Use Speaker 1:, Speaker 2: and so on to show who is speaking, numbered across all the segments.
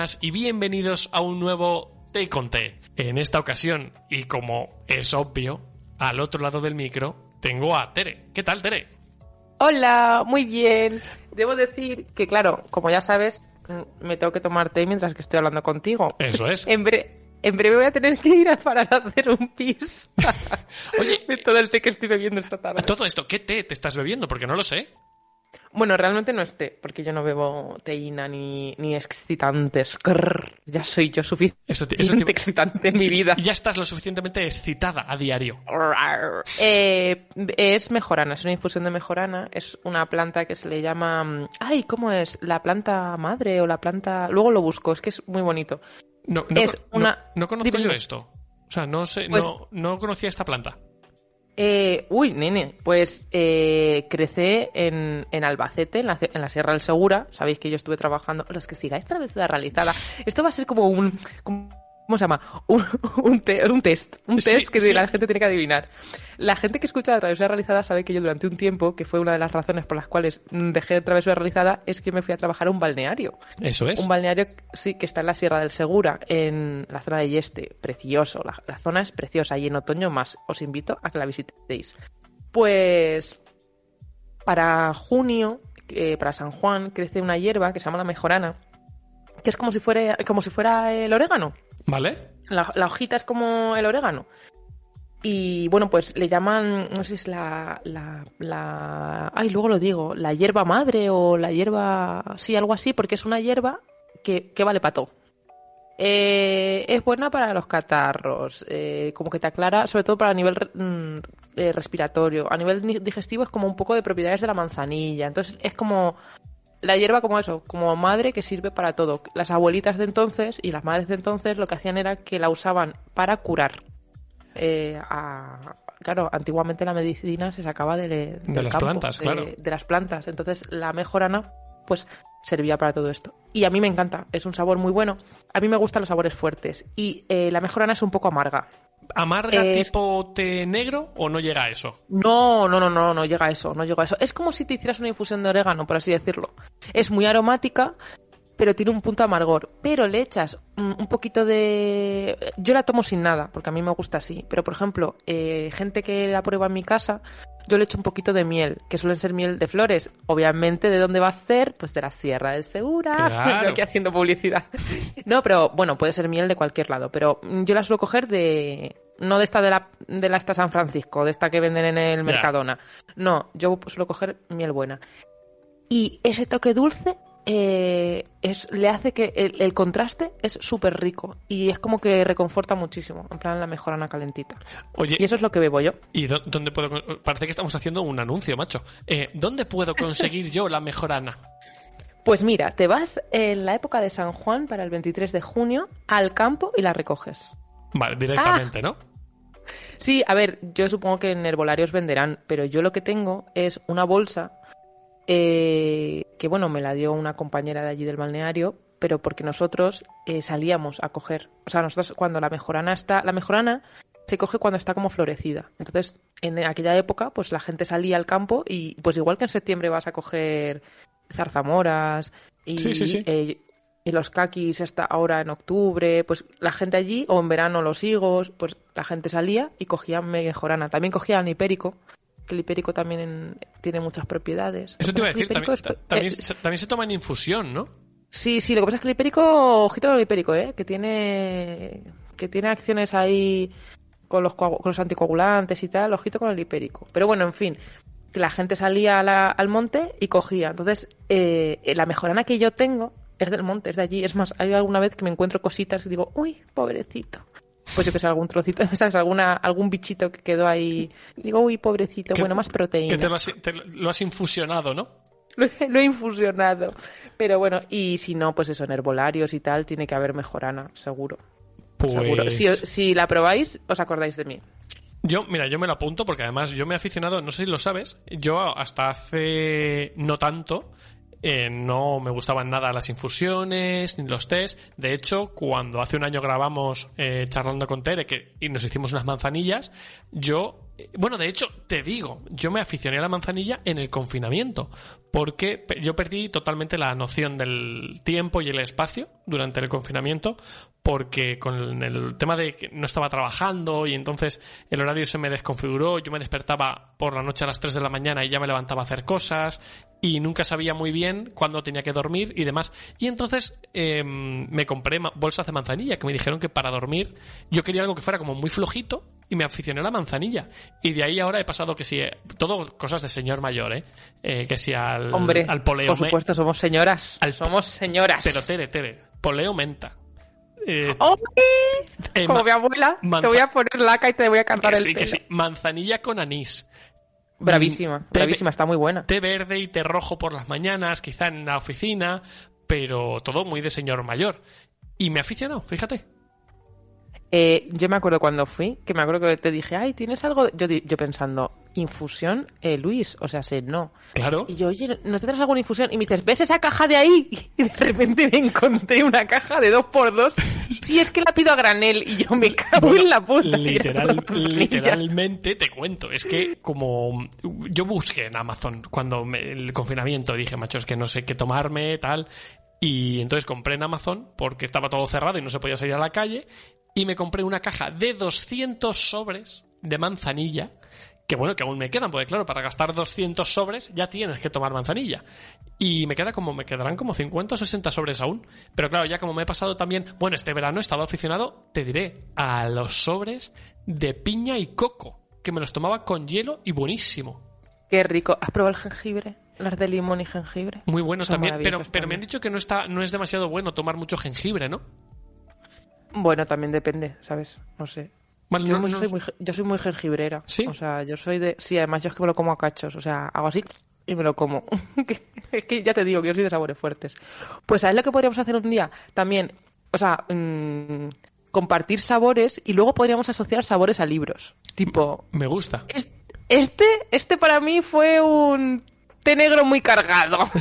Speaker 1: buenas y bienvenidos a un nuevo Té con Té. En esta ocasión, y como es obvio, al otro lado del micro tengo a Tere. ¿Qué tal, Tere?
Speaker 2: Hola, muy bien. Debo decir que, claro, como ya sabes, me tengo que tomar té mientras que estoy hablando contigo.
Speaker 1: Eso es.
Speaker 2: En, bre- en breve voy a tener que ir a parar a hacer un pis.
Speaker 1: Oye,
Speaker 2: de todo el té que estoy bebiendo esta tarde.
Speaker 1: todo esto, ¿qué té te estás bebiendo? Porque no lo sé.
Speaker 2: Bueno, realmente no es té, porque yo no bebo teína ni, ni excitantes. Grrr, ya soy yo
Speaker 1: Eso
Speaker 2: suficientemente
Speaker 1: te- eso te-
Speaker 2: excitante en mi vida.
Speaker 1: Ya estás lo suficientemente excitada a diario.
Speaker 2: Eh, es mejorana, es una infusión de mejorana. Es una planta que se le llama. mm, Ay, ¿cómo es? La planta madre o la planta. Luego lo busco, es que es muy bonito.
Speaker 1: No, no,
Speaker 2: Es
Speaker 1: no-
Speaker 2: una-
Speaker 1: no conozco
Speaker 2: Dime,
Speaker 1: yo esto. O sea, no sé,
Speaker 2: Pues-
Speaker 1: no, no conocía esta planta.
Speaker 2: Eh, uy, nene, pues eh, crecí en, en Albacete, en la, en la Sierra del Segura. Sabéis que yo estuve trabajando. Los que sigáis travesura realizada. Esto va a ser como un. como- ¿Cómo se llama? Un, un, te- un test. Un
Speaker 1: Sí,
Speaker 2: test que
Speaker 1: sí.
Speaker 2: la gente tiene que adivinar. La gente que escucha la travesura realizada sabe que yo durante un tiempo, que fue una de las razones por las cuales dejé travesura realizada, es que me fui a trabajar a un balneario.
Speaker 1: Eso es.
Speaker 2: Un balneario, sí, que está en la Sierra del Segura, en la zona de Yeste. Precioso. La, la zona es preciosa y en otoño más. Os invito a que la visitéis. Pues para junio, eh, para San Juan, crece una hierba que se llama la mejorana, que es como si fuera, como si fuera el orégano.
Speaker 1: ¿Vale?
Speaker 2: La, hojita es como el orégano. Y bueno, pues le llaman, no sé si es la, la, la... Ay, luego lo digo, la hierba madre o la hierba... Sí, algo así, porque es una hierba que, que vale para todo. Eh, es buena para los catarros, eh, como que te aclara, sobre todo para nivel mm, eh, respiratorio. A nivel ni- digestivo es como un poco de propiedades de la manzanilla. Entonces es como la hierba como eso, como madre que sirve para todo. Las abuelitas de entonces y las madres de entonces lo que hacían era que la usaban para curar. Eh, a- claro, antiguamente la medicina se sacaba de, del
Speaker 1: las
Speaker 2: campo,
Speaker 1: plantas,
Speaker 2: de-
Speaker 1: claro.
Speaker 2: de las plantas. Entonces la mejorana pues servía para todo esto. Y a mí me encanta, es un sabor muy bueno. A mí me gustan los sabores fuertes. Y eh, la mejorana es un poco amarga.
Speaker 1: ¿Amarga
Speaker 2: Es-
Speaker 1: tipo té negro o no llega a eso?
Speaker 2: No, no, no, no, no llega a eso, no llega a eso. Es como si te hicieras una infusión de orégano, por así decirlo. Es muy aromática, pero tiene un punto amargor. Pero le echas un poquito de... Yo la tomo sin nada, porque a mí me gusta así. Pero, por ejemplo, eh, gente que la prueba en mi casa, yo le echo un poquito de miel, que suelen ser miel de flores. Obviamente, ¿de dónde va a ser? Pues de la Sierra del Segura.
Speaker 1: Claro.
Speaker 2: Yo aquí haciendo publicidad. No, pero bueno, puede ser miel de cualquier lado. Pero yo la suelo coger de... No de esta de la, de la esta San Francisco, de esta que venden en el Mercadona. No, yo suelo coger miel buena. Y ese toque dulce eh, es, le hace que el, el contraste es súper rico. Y es como que reconforta muchísimo. En plan, la mejorana calentita.
Speaker 1: Oye,
Speaker 2: Y eso es lo que bebo yo.
Speaker 1: ¿y dó- dónde puedo...? Parece que estamos haciendo un anuncio, macho. Eh, ¿Dónde puedo conseguir yo la mejorana?
Speaker 2: Pues mira, te vas en la época de San Juan para el 23 de junio al campo y la recoges.
Speaker 1: Vale, directamente, ¿no?
Speaker 2: Sí, a ver, yo supongo que en herbolarios venderán, pero yo lo que tengo es una bolsa eh, que, bueno, me la dio una compañera de allí del balneario, pero porque nosotros eh, salíamos a coger. O sea, nosotros cuando la mejorana está. La mejorana se coge cuando está como florecida. Entonces, en aquella época, pues la gente salía al campo y, pues igual que en septiembre vas a coger zarzamoras y,
Speaker 1: Sí, sí, sí.
Speaker 2: eh, y los caquis hasta ahora en octubre, pues la gente allí, o en verano los higos, pues la gente salía y cogía mejorana. También cogía el hipérico, que el hipérico también en- tiene muchas propiedades.
Speaker 1: Eso te iba a decir, también,
Speaker 2: es-
Speaker 1: ta- también,
Speaker 2: eh,
Speaker 1: se, también se toma en infusión, ¿no?
Speaker 2: Sí, sí, lo que pasa es que el hipérico, ojito con el hipérico, ¿eh? Que tiene, que tiene acciones ahí con los, coagu- con los anticoagulantes y tal, ojito con el hipérico. Pero bueno, en fin, que la gente salía a la- al monte y cogía. Entonces, eh, la mejorana que yo tengo es del monte, es de allí. Es más, hay alguna vez que me encuentro cositas y digo, uy, pobrecito. Pues yo que sé, algún trocito, ¿sabes? Alguna, algún bichito que quedó ahí. Digo, uy, pobrecito,
Speaker 1: Que-
Speaker 2: bueno, más proteína.
Speaker 1: Que te lo, has, te lo has infusionado, ¿no?
Speaker 2: Lo he, lo he infusionado. Pero bueno, y si no, pues eso, en herbolarios y tal, tiene que haber mejorana, seguro.
Speaker 1: Pues...
Speaker 2: Seguro. Si, si la probáis, os acordáis de mí.
Speaker 1: Yo, mira, yo me lo apunto porque además yo me he aficionado, no sé si lo sabes, yo hasta hace no tanto eh, no me gustaban nada las infusiones ni los test. De hecho, cuando hace un año grabamos eh, charlando con Tere que, y nos hicimos unas manzanillas, yo bueno, de hecho, te digo, yo me aficioné a la manzanilla en el confinamiento, porque yo perdí totalmente la noción del tiempo y el espacio durante el confinamiento, porque con el tema de que no estaba trabajando y entonces el horario se me desconfiguró, yo me despertaba por la noche a las 3 de la mañana y ya me levantaba a hacer cosas y nunca sabía muy bien cuándo tenía que dormir y demás. Y entonces eh, me compré bolsas de manzanilla, que me dijeron que para dormir yo quería algo que fuera como muy flojito y me aficioné a la manzanilla. Y de ahí ahora he pasado que si... todo cosas de señor mayor, ¿eh? Eh, que si al,
Speaker 2: Hombre,
Speaker 1: al poleo...
Speaker 2: por supuesto, somos señoras.
Speaker 1: Al-
Speaker 2: somos señoras.
Speaker 1: Pero tere, tere, poleo menta. Eh, eh,
Speaker 2: Como mi abuela, te voy a poner laca y te voy a cantar el
Speaker 1: sí, que sí. Manzanilla con anís.
Speaker 2: Bravísima,
Speaker 1: Te-
Speaker 2: bravísima, está muy buena.
Speaker 1: té verde y té rojo por las mañanas, quizá en la oficina, pero todo muy de señor mayor. Y me ha aficionado, fíjate.
Speaker 2: Eh, yo me acuerdo cuando fui, que me acuerdo que te dije, ay, ¿tienes algo? de-?" Yo, yo pensando, infusión, eh, Luis, o sea, sé, no.
Speaker 1: Claro.
Speaker 2: Y yo, oye, ¿no tendrás alguna infusión? Y me dices, ¿ves esa caja de ahí? Y de repente me encontré una caja de dos por dos. Si es que la pido a granel y yo me cago
Speaker 1: Bueno,
Speaker 2: en la puta.
Speaker 1: literal- literalmente te cuento. Es que como yo busqué en Amazon cuando me- el confinamiento dije, macho, es que no sé qué tomarme, tal. Y entonces compré en Amazon porque estaba todo cerrado y no se podía salir a la calle. Y me compré una caja de 200 sobres de manzanilla. Que bueno, que aún me quedan, porque claro, para gastar 200 sobres ya tienes que tomar manzanilla. Y me queda como, me quedarán como 50 o 60 sobres aún. Pero claro, ya como me he pasado también, bueno, este verano he estado aficionado, te diré, a los sobres de piña y coco, que me los tomaba con hielo y buenísimo.
Speaker 2: Qué rico. ¿Has probado el jengibre? Las de limón y jengibre.
Speaker 1: Muy bueno
Speaker 2: Son
Speaker 1: también, pero, pero me han dicho que no está, no es demasiado bueno tomar mucho jengibre, ¿no?
Speaker 2: Bueno, también depende, ¿sabes? No sé. Yo,
Speaker 1: no-
Speaker 2: muy-
Speaker 1: no-
Speaker 2: soy, muy, yo soy muy jengibrera.
Speaker 1: ¿Sí?
Speaker 2: O sea, yo soy de... Sí, además yo es que me lo como a cachos. O sea, hago así y me lo como. es que ya te digo que yo soy de sabores fuertes. Pues ¿sabes lo que podríamos hacer un día? También, o sea, mm, compartir sabores y luego podríamos asociar sabores a libros. Tipo,
Speaker 1: me gusta.
Speaker 2: es- este, este para mí fue un té negro muy cargado.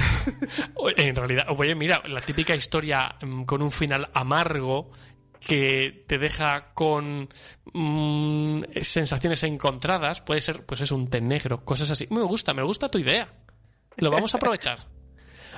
Speaker 1: En realidad, oye, mira, la típica historia mm, con un final amargo que te deja con mm, sensaciones encontradas, puede ser, pues es un té negro, cosas así. Me gusta, me gusta tu idea. Lo vamos a aprovechar.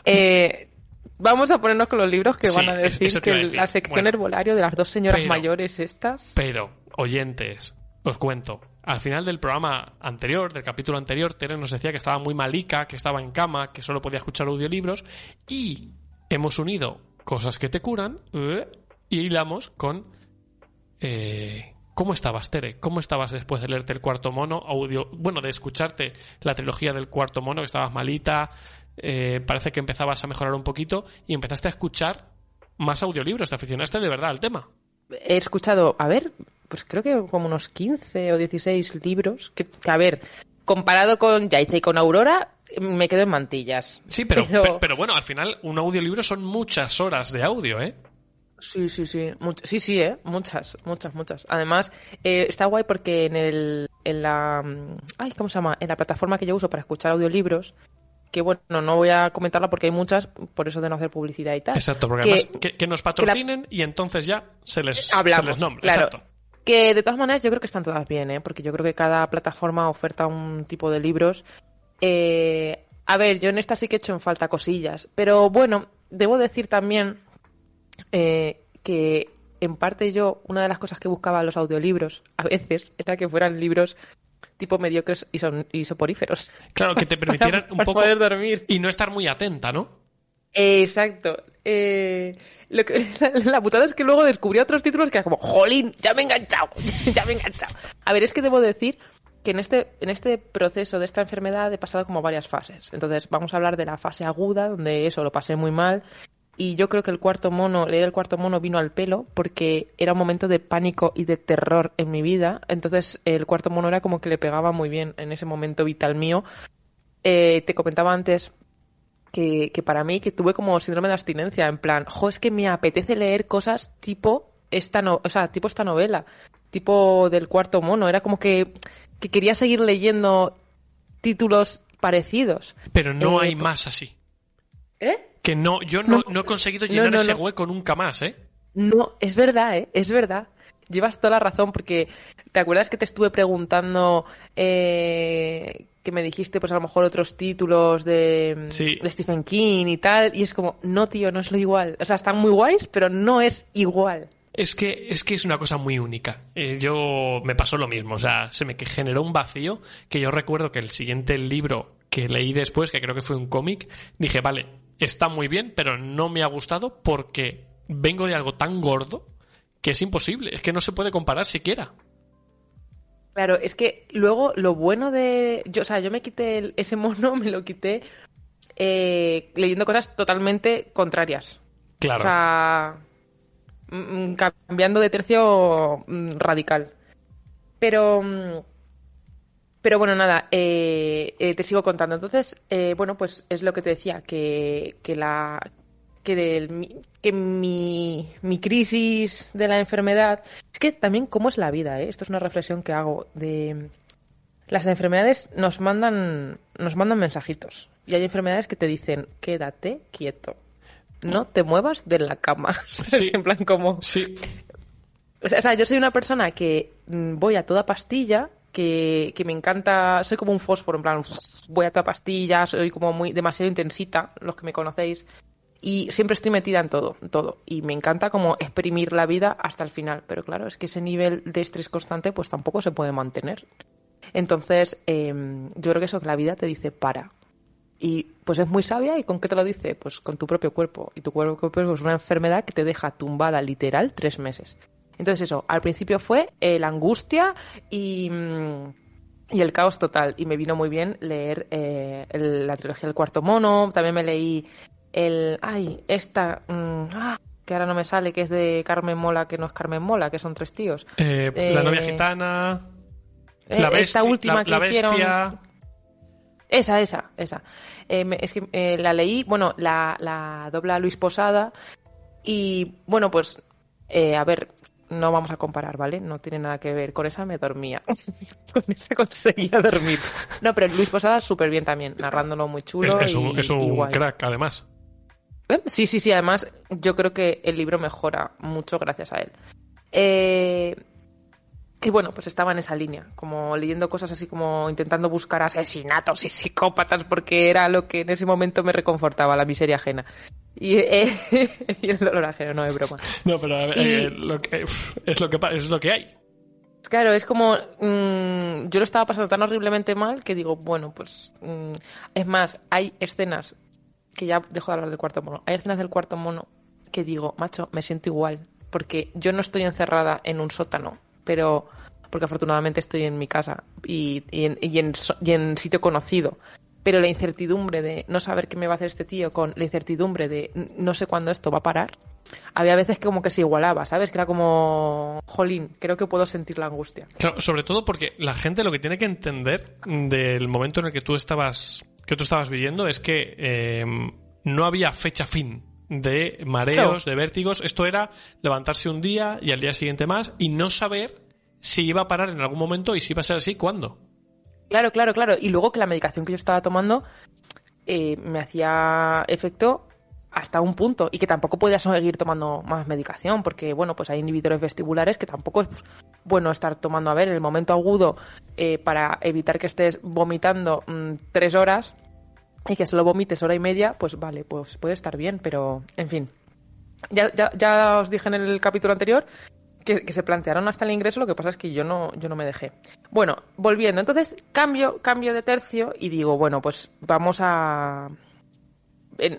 Speaker 2: Eh, vamos a ponernos con los libros que
Speaker 1: Sí,
Speaker 2: van a decir que
Speaker 1: iba a decir.
Speaker 2: la sección
Speaker 1: Bueno.
Speaker 2: herbolario de las dos señoras
Speaker 1: Pero-
Speaker 2: mayores estas.
Speaker 1: Pero, oyentes, os cuento. Al final del programa anterior, del capítulo anterior, Tere nos decía que estaba muy malica, que estaba en cama, que solo podía escuchar audiolibros. Y hemos unido cosas que te curan eh, y hilamos con. eh, ¿Cómo estabas, Tere? ¿Cómo estabas después de leerte el cuarto mono? Audio, bueno, de escucharte la trilogía del cuarto mono, que estabas malita, eh, parece que empezabas a mejorar un poquito y empezaste a escuchar más audiolibros. Te aficionaste de verdad al tema.
Speaker 2: He escuchado, a ver, pues creo que como unos 15 o 16 libros. Que, que, a ver, comparado con Yaiza y con Aurora, me quedo en mantillas.
Speaker 1: Sí, pero,
Speaker 2: Pero-
Speaker 1: pe- pero bueno, al final un audiolibro son muchas horas de audio, ¿eh?
Speaker 2: Sí, sí, sí. much- sí, sí, ¿eh? Muchas, muchas, muchas. Además, eh, está guay porque en el. En la. mm, Ay, ¿cómo se llama? En la plataforma que yo uso para escuchar audiolibros. Que bueno, no voy a comentarla porque hay muchas, por eso de no hacer publicidad y tal.
Speaker 1: Exacto, porque
Speaker 2: Que-
Speaker 1: además que, que nos patrocinen y entonces ya se les,
Speaker 2: Hablamos,
Speaker 1: se les nombra.
Speaker 2: claro.
Speaker 1: Exacto.
Speaker 2: Que de todas maneras yo creo que están todas bien, ¿eh? Porque yo creo que cada plataforma oferta un tipo de libros. Eh, a ver, yo en esta sí que he hecho en falta cosillas. Pero bueno, debo decir también eh, que en parte yo, una de las cosas que buscaba los audiolibros a veces era que fueran libros tipo mediocres y, son, y soporíferos.
Speaker 1: Claro, que te permitieran un
Speaker 2: Para
Speaker 1: poco
Speaker 2: poder dormir.
Speaker 1: y no estar muy atenta, ¿no?
Speaker 2: Exacto. Eh, lo que, la, la putada es que luego descubrí otros títulos que era como, jolín, ya me he enganchado, ya me he enganchado. A ver, es que debo decir que en este, en este proceso de esta enfermedad he pasado como varias fases. Entonces vamos a hablar de la fase aguda, donde eso lo pasé muy mal. Y yo creo que el cuarto mono, leer el cuarto mono vino al pelo porque era un momento de pánico y de terror en mi vida. Entonces el cuarto mono era como que le pegaba muy bien en ese momento vital mío. Eh, te comentaba antes que, que para mí, que tuve como síndrome de abstinencia, en plan, jo, es que me apetece leer cosas tipo esta, no, o sea, tipo esta novela, tipo del cuarto mono, era como que, que quería seguir leyendo títulos parecidos.
Speaker 1: Pero no
Speaker 2: Eh,
Speaker 1: hay más así.
Speaker 2: ¿Eh?
Speaker 1: Que no, yo no,
Speaker 2: No.
Speaker 1: no he conseguido llenar
Speaker 2: no,
Speaker 1: ese hueco nunca más, ¿eh?
Speaker 2: No, es verdad, ¿eh? Es verdad. llevas toda la razón porque ¿te acuerdas que te estuve preguntando eh, que me dijiste pues a lo mejor otros títulos de,
Speaker 1: Sí.
Speaker 2: de Stephen King y tal? Y es como, no tío, no es lo igual. O sea, están muy guays, pero no es igual.
Speaker 1: Es que, es que es una cosa muy única. Eh, yo me pasó lo mismo. O sea, se me generó un vacío que yo recuerdo que el siguiente libro que leí después, que creo que fue un cómic, dije, vale, está muy bien, pero no me ha gustado porque vengo de algo tan gordo que es imposible. Es que no se puede comparar siquiera.
Speaker 2: Claro, es que luego lo bueno de. Yo, o sea, yo me quité el- ese mono, me lo quité eh, leyendo cosas totalmente contrarias.
Speaker 1: Claro.
Speaker 2: O sea, mm, mm, cambiando de tercio mm, radical. Pero. Pero bueno, nada, eh, eh, te sigo contando. Entonces, eh, bueno, pues es lo que te decía, que, que la. Que, del- mi- que mi, mi crisis de la enfermedad. Es que también, ¿cómo es la vida? eh? Esto es una reflexión que hago. De. Las enfermedades nos mandan, nos mandan mensajitos. Y hay enfermedades que te dicen, quédate quieto. No te muevas de la cama.
Speaker 1: Sí.
Speaker 2: en plan como...
Speaker 1: Sí,
Speaker 2: O sea, o sea, yo soy una persona que mm, voy a toda pastilla, que, que me encanta, soy como un fósforo, en plan, voy a toda pastilla, soy como muy demasiado intensita, los que me conocéis, y siempre estoy metida en todo, en todo. Y me encanta como exprimir la vida hasta el final. Pero claro, es que ese nivel de estrés constante pues tampoco se puede mantener. Entonces, eh, yo creo que eso que la vida te dice para. Y pues es muy sabia y ¿con qué te lo dice? Pues con tu propio cuerpo. Y tu cuerpo es una enfermedad que te deja tumbada literal tres meses. Entonces eso, al principio fue eh, la angustia y, mm, y el caos total. Y me vino muy bien leer eh, el- la trilogía del cuarto mono. También me leí el... Ay, esta... mm, ah, que ahora no me sale, que es de Carmen Mola, que no es Carmen Mola, que son tres tíos.
Speaker 1: Eh, la novia gitana, la,
Speaker 2: esta
Speaker 1: besti-
Speaker 2: última
Speaker 1: la,
Speaker 2: que
Speaker 1: la
Speaker 2: hicieron...
Speaker 1: bestia.
Speaker 2: Esa, esa, esa. Es que la leí, bueno, la, la dobla Luis Posada y, bueno, pues, a ver, no vamos a comparar, ¿vale? No tiene nada que ver. Con esa me dormía. Con esa conseguía dormir. No, pero Luis Posada súper bien también, narrándolo muy chulo.
Speaker 1: es un,
Speaker 2: y-
Speaker 1: es un crack, además.
Speaker 2: ¿Eh? Sí, sí, sí. Además, yo creo que el libro mejora mucho gracias a él. Eh, y bueno, pues estaba en esa línea, como leyendo cosas así como intentando buscar asesinatos y psicópatas, porque era lo que en ese momento me reconfortaba, la miseria ajena. Y, eh, y el dolor ajeno, no es broma.
Speaker 1: No, pero a ver,
Speaker 2: Y-
Speaker 1: eh, lo que, es, lo que, es lo que hay.
Speaker 2: Claro, es como. mm, yo lo estaba pasando tan horriblemente mal que digo, bueno, pues. mm, es más, hay escenas. Que ya dejo de hablar del cuarto mono. Hay escenas del cuarto mono que digo, macho, me siento igual. Porque yo no estoy encerrada en un sótano, pero. Porque afortunadamente estoy en mi casa y, en, sitio conocido. Pero la incertidumbre de no saber qué me va a hacer este tío, con la incertidumbre de no sé cuándo esto va a parar, había veces que como que se igualaba, ¿sabes? Que era como, jolín, creo que puedo sentir la angustia.
Speaker 1: Claro, sobre todo porque la gente lo que tiene que entender del momento en el que tú estabas, que tú estabas viviendo es que eh, no había fecha fin de mareos, de vértigos. Esto era levantarse un día y al día siguiente más y no saber si iba a parar en algún momento y si iba a ser así, cuándo.
Speaker 2: Claro, claro, claro. Y luego que la medicación que yo estaba tomando eh, me hacía efecto hasta un punto y que tampoco podía seguir tomando más medicación porque, bueno, pues hay inhibidores vestibulares que tampoco es bueno estar tomando, a ver, en el momento agudo eh, para evitar que estés vomitando mm, tres horas y que solo vomites hora y media, pues vale, pues puede estar bien, pero en fin. Ya, ya, ya os dije en el capítulo anterior que, que se plantearon hasta el ingreso, lo que pasa es que yo no, yo no me dejé. Bueno, volviendo, entonces cambio, cambio de tercio y digo, bueno, pues vamos a.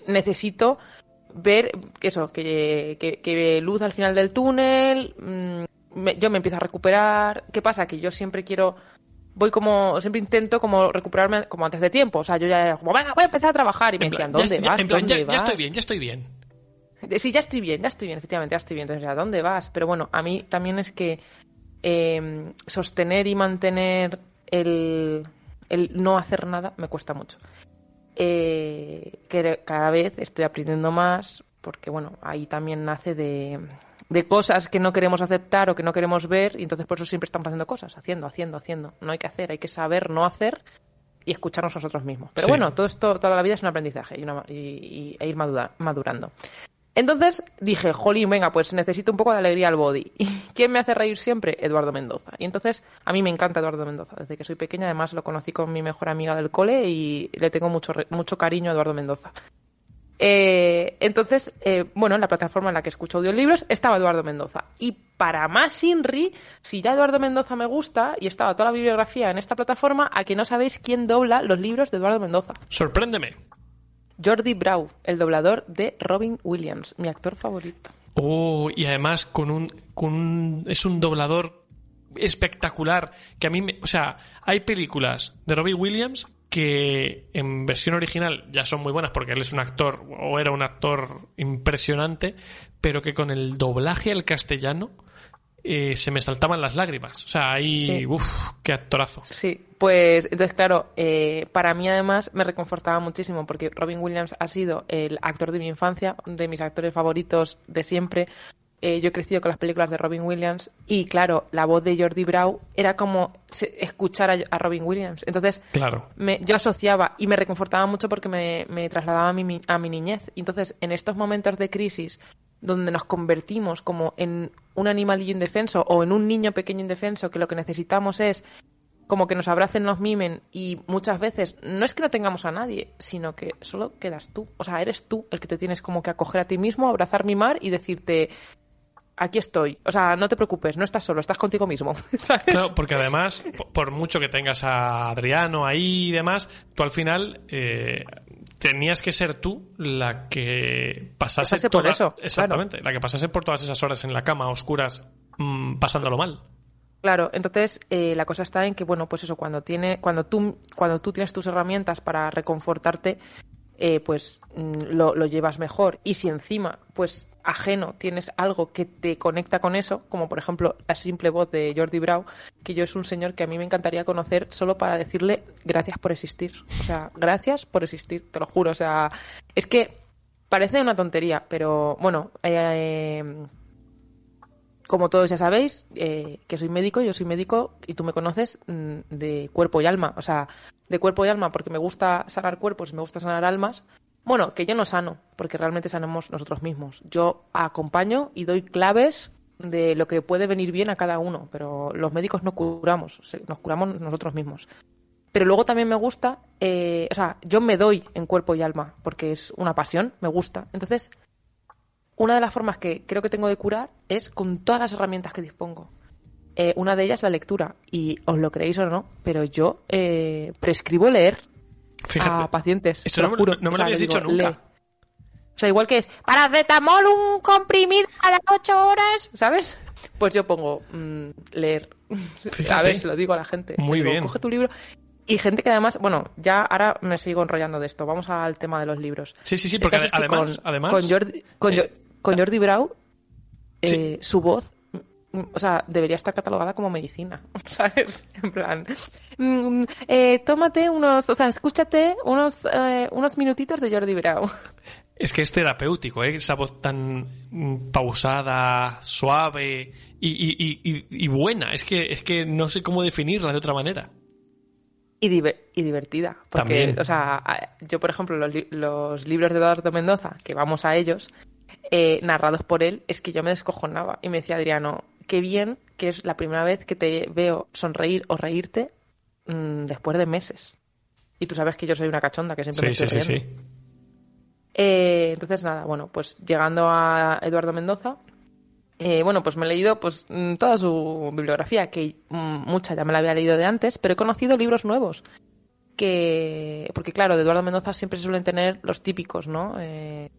Speaker 2: Necesito ver eso, que, que, que luz al final del túnel, mm, yo me empiezo a recuperar. ¿Qué pasa? Que yo siempre quiero. Voy como, siempre intento como recuperarme como antes de tiempo. O sea, yo ya como, venga, voy a empezar a trabajar. Y me decían, ¿dónde vas?
Speaker 1: en plan,
Speaker 2: ¿Dónde
Speaker 1: ya, estoy bien, ya estoy bien.
Speaker 2: Sí, ya estoy bien, ya estoy bien, efectivamente, ya estoy bien. Entonces, ¿a dónde vas? Pero bueno, a mí también es que eh, sostener y mantener el, el no hacer nada me cuesta mucho. Eh, que cada vez estoy aprendiendo más, porque bueno, ahí también nace de, de cosas que no queremos aceptar o que no queremos ver, y entonces por eso siempre estamos haciendo cosas, haciendo, haciendo, haciendo. No hay que hacer, hay que saber no hacer y escucharnos a nosotros mismos. Pero
Speaker 1: Sí.
Speaker 2: bueno, todo esto, toda la vida es un aprendizaje y, una- y- y- e ir madura- madurando. Entonces dije, jolín, venga, pues necesito un poco de alegría al body. ¿Quién me hace reír siempre? Eduardo Mendoza. Y entonces a mí me encanta Eduardo Mendoza. Desde que soy pequeña, además lo conocí con mi mejor amiga del cole y le tengo mucho, mucho cariño a Eduardo Mendoza. Eh, entonces, eh, bueno, en la plataforma en la que escucho audiolibros estaba Eduardo Mendoza. Y para más Inri, si ya Eduardo Mendoza me gusta y estaba toda la bibliografía en esta plataforma, a que no sabéis quién dobla los libros de Eduardo Mendoza.
Speaker 1: Sorpréndeme.
Speaker 2: Jordi Brau, el doblador de Robin Williams, mi actor favorito.
Speaker 1: Oh, y además con un, con un, es un doblador espectacular que a mí me, o sea, hay películas de Robin Williams que en versión original ya son muy buenas porque él es un actor o era un actor impresionante, pero que con el doblaje al castellano eh, se me saltaban las lágrimas. O sea, ahí, uff, qué actorazo.
Speaker 2: Sí, pues entonces, claro, eh, para mí además me reconfortaba muchísimo porque Robin Williams ha sido el actor de mi infancia, de mis actores favoritos de siempre. Eh, yo he crecido con las películas de Robin Williams y, claro, la voz de Jordi Brau era como escuchar a, Robin Williams. Entonces,
Speaker 1: claro.
Speaker 2: me, yo asociaba y me reconfortaba mucho porque me, me trasladaba a mi, a mi niñez. Entonces, en estos momentos de crisis donde nos convertimos como en un animalillo indefenso o en un niño pequeño indefenso que lo que necesitamos es como que nos abracen, nos mimen y muchas veces no es que no tengamos a nadie, sino que solo quedas tú. O sea, eres tú el que te tienes como que acoger a ti mismo, abrazar, mimar y decirte, aquí estoy. O sea, no te preocupes, no estás solo, estás contigo mismo.
Speaker 1: Claro, porque además, por mucho que tengas a Adriano ahí y demás, tú al final eh, tenías que ser tú la que pasase,
Speaker 2: por eso.
Speaker 1: Exactamente, la que pasase por todas esas horas en la cama, oscuras, mmm, pasándolo mal.
Speaker 2: Claro, entonces eh, la cosa está en que, bueno, pues eso, cuando, tiene, cuando, tú, cuando tú tienes tus herramientas para reconfortarte, eh, pues mm, lo, lo, llevas mejor. Y si encima, pues ajeno, tienes algo que te conecta con eso, como por ejemplo la simple voz de Jordi Brau, que yo es un señor que a mí me encantaría conocer solo para decirle gracias por existir. O sea, gracias por existir, te lo juro. O sea, es que parece una tontería, pero bueno, eh, como todos ya sabéis, eh, que soy médico, yo soy médico y tú me conoces mm, de cuerpo y alma. O sea, de cuerpo y alma porque me gusta sanar cuerpos, me gusta sanar almas. Bueno, que yo no sano, porque realmente sanamos nosotros mismos. Yo acompaño y doy claves de lo que puede venir bien a cada uno, pero los médicos no curamos, nos curamos nosotros mismos. Pero luego también me gusta, eh, o sea, yo me doy en cuerpo y alma, porque es una pasión, me gusta. Entonces, una de las formas que creo que tengo de curar es con todas las herramientas que dispongo. Eh, una de ellas es la lectura. Y os lo creéis o no, pero yo eh, prescribo leer a pacientes.
Speaker 1: Eso no,
Speaker 2: juro.
Speaker 1: no, me lo habías dicho nunca.
Speaker 2: O sea, igual que es paracetamol, un comprimido a las 8 horas, ¿sabes? Pues yo pongo mm, leer. A ver, se lo digo a la gente.
Speaker 1: Muy bien.
Speaker 2: Coge tu libro. Y gente que además, bueno, ya ahora me sigo enrollando de esto. Vamos al tema de los libros.
Speaker 1: Sí, sí, sí, porque además, además,
Speaker 2: con Jordi, con, eh, con Jordi Brau, eh, su voz, o sea, debería estar catalogada como medicina, ¿sabes? En plan, mm, eh, tómate unos, o sea, escúchate unos, eh, unos minutitos de Jordi Brau.
Speaker 1: Es que es terapéutico, ¿eh? esa voz tan mm, pausada, suave y, y, y, y, buena. Es que, es que no sé cómo definirla de otra manera.
Speaker 2: Y, y divertida. Porque,
Speaker 1: También.
Speaker 2: o sea, yo, por ejemplo, los, los libros de Eduardo Mendoza, que vamos a ellos, eh, narrados por él, es que yo me descojonaba. Y me decía Adriano, qué bien que es la primera vez que te veo sonreír o reírte mmm, después de meses. Y tú sabes que yo soy una cachonda, que siempre
Speaker 1: sí,
Speaker 2: me estoy
Speaker 1: sí,
Speaker 2: riendo.
Speaker 1: sí, sí.
Speaker 2: Eh, entonces, nada, bueno, pues llegando a Eduardo Mendoza, eh, bueno, pues me he leído pues mm, toda su bibliografía, que mm, mucha ya me la había leído de antes, pero he conocido libros nuevos. Que, porque claro, de Eduardo Mendoza siempre se suelen tener los típicos, ¿no? Eh,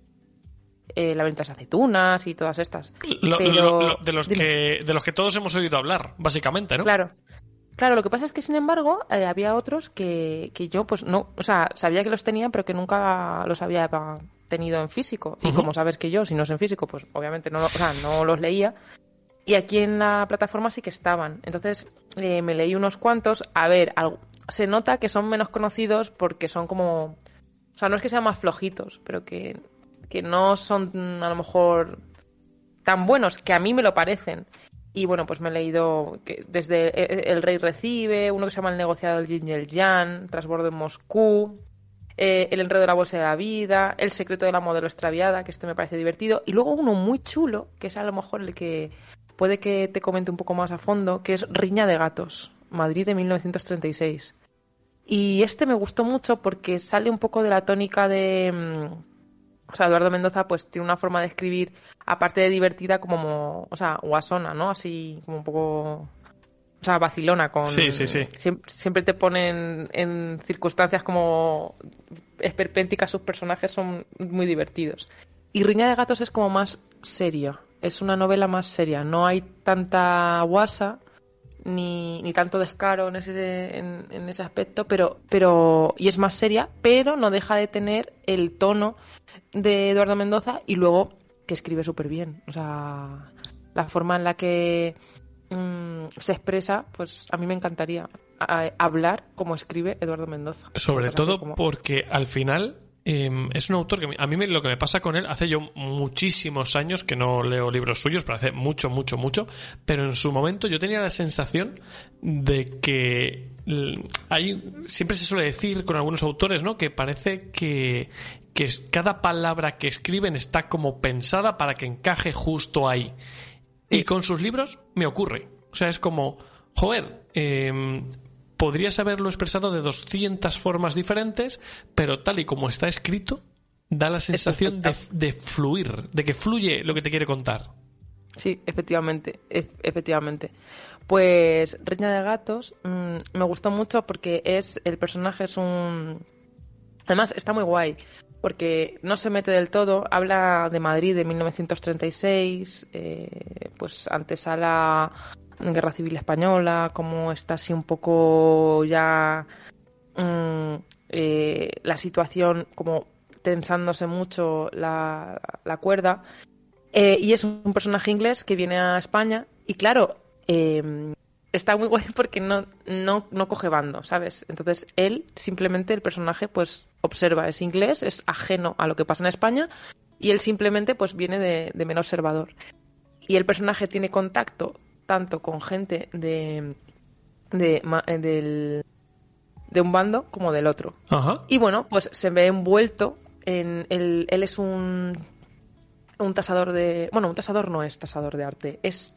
Speaker 2: eh, la venta de aceitunas y todas estas.
Speaker 1: Lo,
Speaker 2: Pero-
Speaker 1: lo- lo- de, los que, de los que todos hemos oído hablar, básicamente, ¿no?
Speaker 2: Claro. Claro, lo que pasa es que, sin embargo, eh, había otros que, que yo, pues no, o sea, sabía que los tenían, pero que nunca los había tenido en físico. Y como sabes que yo, si no es en físico, pues obviamente no, lo- o sea, no los leía. Y aquí en la plataforma sí que estaban. Entonces eh, me leí unos cuantos. A ver, algo- se nota que son menos conocidos porque son como. O sea, no es que sean más flojitos, pero que, que no son mm, a lo mejor tan buenos, que a mí me lo parecen. Y bueno, pues me he leído que desde El- El Rey Recibe, uno que se llama El negociado del Yin y el Yang, Transbordo en Moscú, eh, El enredo de la bolsa de la vida, El secreto de la modelo extraviada, que este me parece divertido, y luego uno muy chulo, que es a lo mejor el que puede que te comente un poco más a fondo, que es Riña de Gatos, Madrid de 1936. Y este me gustó mucho porque sale un poco de la tónica de... O sea, Eduardo Mendoza pues tiene una forma de escribir, aparte de divertida, como, o sea, guasona, ¿no? Así como un poco o sea, vacilona con...
Speaker 1: Sí, sí, sí.
Speaker 2: Siempre, te ponen en circunstancias como esperpénticas, sus personajes son muy divertidos. Y Riña de Gatos es como más seria, es una novela más seria, no hay tanta guasa ni, ni tanto descaro en ese, en, ese aspecto, pero, pero, y es más seria, pero no deja de tener el tono de Eduardo Mendoza y luego que escribe súper bien. O sea, la forma en la que Mm, se expresa, pues a mí me encantaría hablar como escribe Eduardo Mendoza.
Speaker 1: Sobre todo porque al final em, es un autor que a mí lo que me pasa con él, hace yo muchísimos años que no leo libros suyos, pero hace mucho, mucho, mucho, pero en su momento yo tenía la sensación de que hay, siempre se suele decir con algunos autores, ¿no? Que parece que, que cada palabra que escriben está como pensada para que encaje justo ahí. Y con sus libros me ocurre. O sea, es como, joder, em, podrías haberlo expresado de 200 formas diferentes, pero tal y como está escrito, da la sensación de, fluir, de que fluye lo que te quiere contar.
Speaker 2: Sí, efectivamente, efectivamente. Pues Reina de Gatos mm, me gustó mucho porque es el personaje es un además está muy guay porque no se mete del todo. Habla de Madrid de 1936, eh, pues antes a la Guerra Civil Española, cómo está así un poco ya mm, eh, la situación como tensándose mucho la, cuerda. Eh, y es un personaje inglés que viene a España y claro, está muy guay porque no, no, no coge bando, ¿sabes? Entonces él, simplemente el personaje, pues observa, es inglés, es ajeno a lo que pasa en España y él simplemente pues viene de, de observador. Y el personaje tiene contacto tanto con gente de, de, eh, del, de un bando como del otro. Y bueno, pues se ve envuelto en... El, él es un, un tasador de... Bueno, un tasador no es tasador de arte, es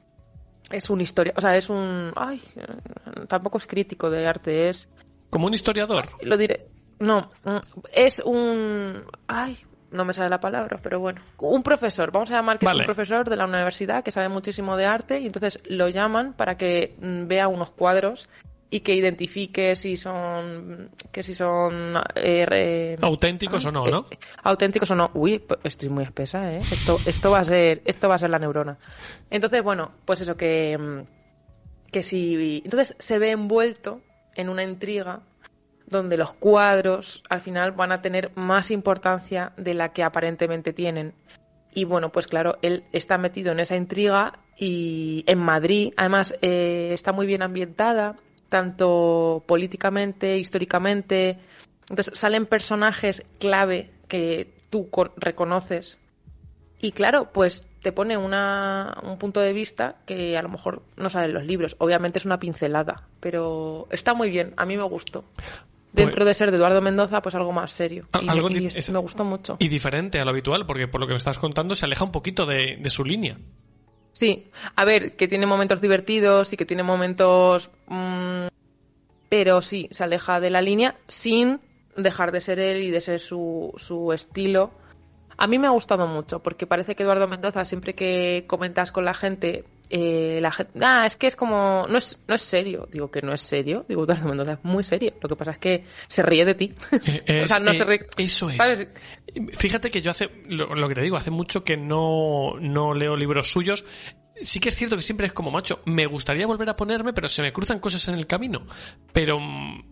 Speaker 2: es un historia, o sea, es un, ay, tampoco es crítico de arte, es
Speaker 1: como un historiador.
Speaker 2: Lo diré. No, es un, ay, no me sale la palabra, pero bueno, un profesor, vamos a llamar que es un profesor de la universidad que sabe muchísimo de arte y entonces lo llaman para que mm, vea unos cuadros y que identifique si son que si son
Speaker 1: eh, auténticos o no, ¿no?
Speaker 2: Eh, auténticos o no. Uy, estoy muy espesa, ¿eh? Esto esto va a ser esto va a ser la neurona. Entonces, bueno, pues eso que mm, que si entonces se ve envuelto en una intriga donde los cuadros al final van a tener más importancia de la que aparentemente tienen. Y bueno, pues claro, él está metido en esa intriga y en Madrid, además eh, está muy bien ambientada, tanto políticamente, históricamente. Entonces salen personajes clave que tú reconoces. Y claro, pues te pone una, un punto de vista que a lo mejor no sale en los libros. Obviamente es una pincelada, pero está muy bien. A mí me gustó. Dentro pues de ser de Eduardo Mendoza, pues algo más serio. Y, algo me gustó mucho.
Speaker 1: Y diferente a lo habitual, porque por lo que me estás contando se aleja un poquito de, de su línea.
Speaker 2: Sí, a ver, que tiene momentos divertidos y que tiene momentos... Mm, pero sí, se aleja de la línea sin dejar de ser él y de ser su, su estilo. A mí me ha gustado mucho porque parece que Eduardo Mendoza, siempre que comentas con la gente, eh, la gente, ah, es que es como, no es, no es serio. Digo que no es serio. Digo, Eduardo Mendoza es muy serio. Lo que pasa es que se ríe de ti.
Speaker 1: o sea, no se ríe. Eso es. Fíjate que yo hace, lo, que te digo, hace mucho que no, no leo libros suyos sí que es cierto que siempre es como macho. Me gustaría volver a ponerme, pero se me cruzan cosas en el camino. Pero mm,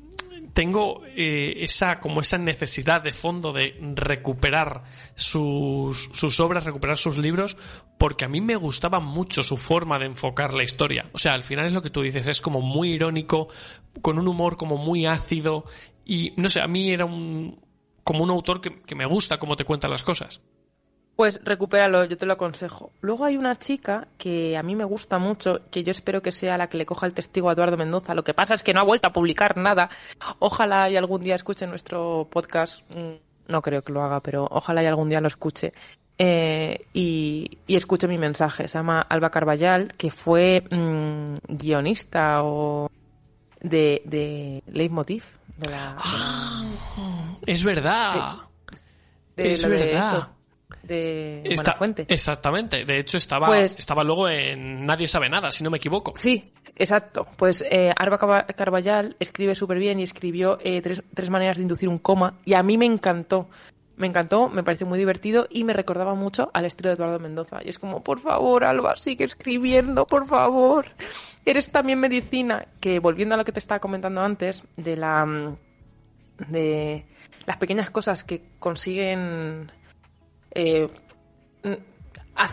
Speaker 1: tengo eh, esa como esa necesidad de fondo de recuperar sus, sus obras, recuperar sus libros, porque a mí me gustaba mucho su forma de enfocar la historia. O sea, al final es lo que tú dices, es como muy irónico, con un humor como muy ácido y no sé, a mí era un como un autor que, que me gusta cómo te cuenta las cosas.
Speaker 2: Pues recupéralo, yo te lo aconsejo. Luego hay una chica que a mí me gusta mucho, que yo espero que sea la que le coja el testigo a Eduardo Mendoza. Lo que pasa es que no ha vuelto a publicar nada. Ojalá y algún día escuche nuestro podcast. Mm, no creo que lo haga, pero ojalá y algún día lo escuche. Eh, y, escuche mi mensaje. Se llama Alba Carballal, que fue mm, guionista o de, de Leitmotiv. De la,
Speaker 1: es verdad. es verdad
Speaker 2: de Esta, Fuente.
Speaker 1: Exactamente. De hecho, estaba, pues estaba luego en Nadie sabe nada, si no me equivoco.
Speaker 2: Sí, exacto. Pues eh, Arba Carballal escribe súper bien y escribió eh, tres, tres maneras de inducir un coma y a mí me encantó. Me encantó, me pareció muy divertido y me recordaba mucho al estilo de Eduardo Mendoza. Y es como, por favor, Alba, sigue escribiendo, por favor. Eres también medicina. Que volviendo a lo que te estaba comentando antes, de la. Mm, de las pequeñas cosas que consiguen eh,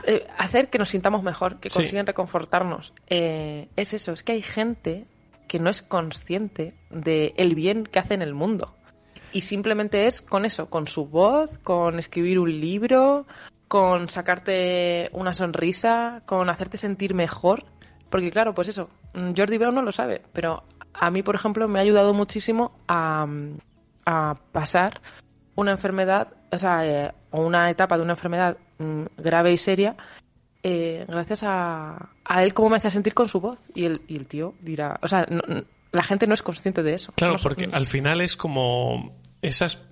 Speaker 2: eh, hacer que nos sintamos mejor, que consiguen reconfortarnos. Eh, es eso, es que hay gente que no es consciente del el bien que hace en el mundo. Y simplemente es con eso, con su voz, con escribir un libro, con sacarte una sonrisa, con hacerte sentir mejor. Porque claro, pues eso, Jordi Brown no lo sabe, pero a mí, por ejemplo, me ha ayudado muchísimo a, a pasar una enfermedad, o sea, eh, una etapa de una enfermedad mm, grave y seria, eh, gracias a, a, él cómo me hace sentir con su voz. Y el, y el tío dirá, o sea, la gente no es consciente de eso.
Speaker 1: Claro, porque al final es como esas,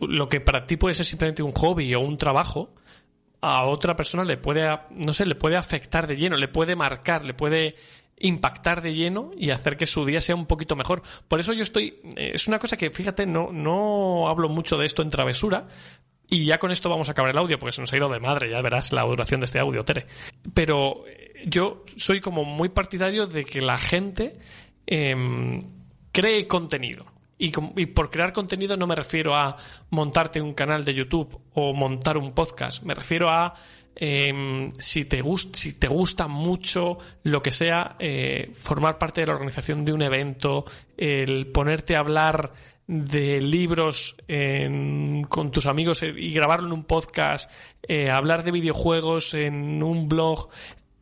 Speaker 1: lo que para ti puede ser simplemente un hobby o un trabajo, a otra persona le puede, no sé, le puede afectar de lleno, le puede marcar, le puede impactar de lleno y hacer que su día sea un poquito mejor. Por eso yo estoy, eh, es una cosa que fíjate, no, no hablo mucho de esto en travesura, y ya con esto vamos a acabar el audio, porque se nos ha ido de madre, ya verás la duración de este audio, Tere. Pero eh, yo soy como muy partidario de que la gente em, cree contenido. Y, por crear contenido no me refiero a montarte un canal de YouTube o montar un podcast. Me refiero a Em, si, te si te gusta mucho lo que sea, eh, formar parte de la organización de un evento, el ponerte a hablar de libros con tus amigos eh, y grabarlo en un podcast, eh, hablar de videojuegos en un blog,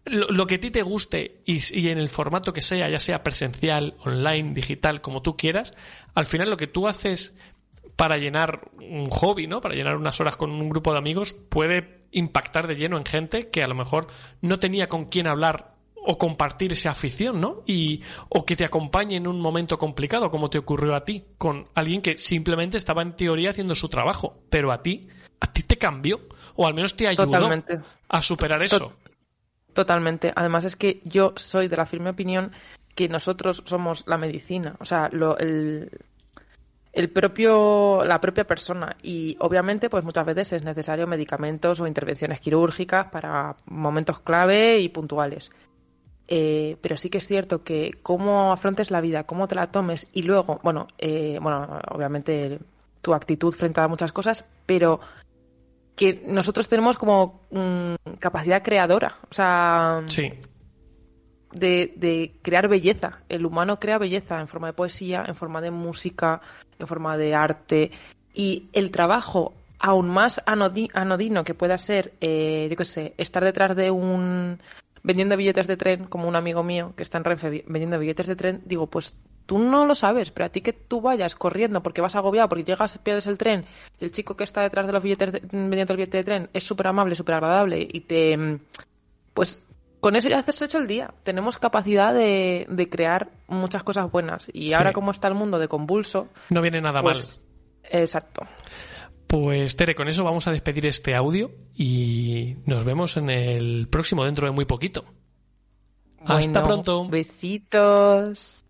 Speaker 1: lo, que a ti te guste y, y, en el formato que sea, ya sea presencial, online, digital, como tú quieras, al final lo que tú haces para llenar un hobby, ¿no? Para llenar unas horas con un grupo de amigos, puede impactar de lleno en gente que a lo mejor no tenía con quién hablar o compartir esa afición, ¿no? Y, o que te acompañe en un momento complicado, como te ocurrió a ti, con alguien que simplemente estaba en teoría haciendo su trabajo, pero a ti, a ti te cambió, o al menos te ayudó a superar eso.
Speaker 2: Totalmente. Además es que yo soy de la firme opinión que nosotros somos la medicina. O sea, lo, el, el propio, la propia persona. Y obviamente, pues muchas veces es necesario medicamentos o intervenciones quirúrgicas para momentos clave y puntuales. Eh, pero sí que es cierto que cómo afrontes la vida, cómo te la tomes y luego, bueno, eh, bueno, obviamente tu actitud frente a muchas cosas, pero que nosotros tenemos como mm, capacidad creadora, o sea,
Speaker 1: sí
Speaker 2: de, crear belleza. El humano crea belleza en forma de poesía, en forma de música, en forma de arte. Y el trabajo aún más anodino que pueda ser, eh, yo qué sé, estar detrás de un vendiendo billetes de tren, como un amigo mío que está en Renfe vendiendo billetes de tren, digo, pues tú no lo sabes, pero a ti que tú vayas corriendo porque vas agobiado, porque llegas, pierdes el tren, y el chico que está detrás de los billetes vendiendo el billete de tren es súper amable, súper agradable y te, pues con eso ya has hecho el día. Tenemos capacidad de, crear muchas cosas buenas. Y ahora como está el mundo de convulso...
Speaker 1: No viene nada
Speaker 2: pues,
Speaker 1: mal.
Speaker 2: Exacto.
Speaker 1: Pues Tere, con eso vamos a despedir este audio y nos vemos en el próximo dentro de muy poquito. Hasta pronto.
Speaker 2: Besitos.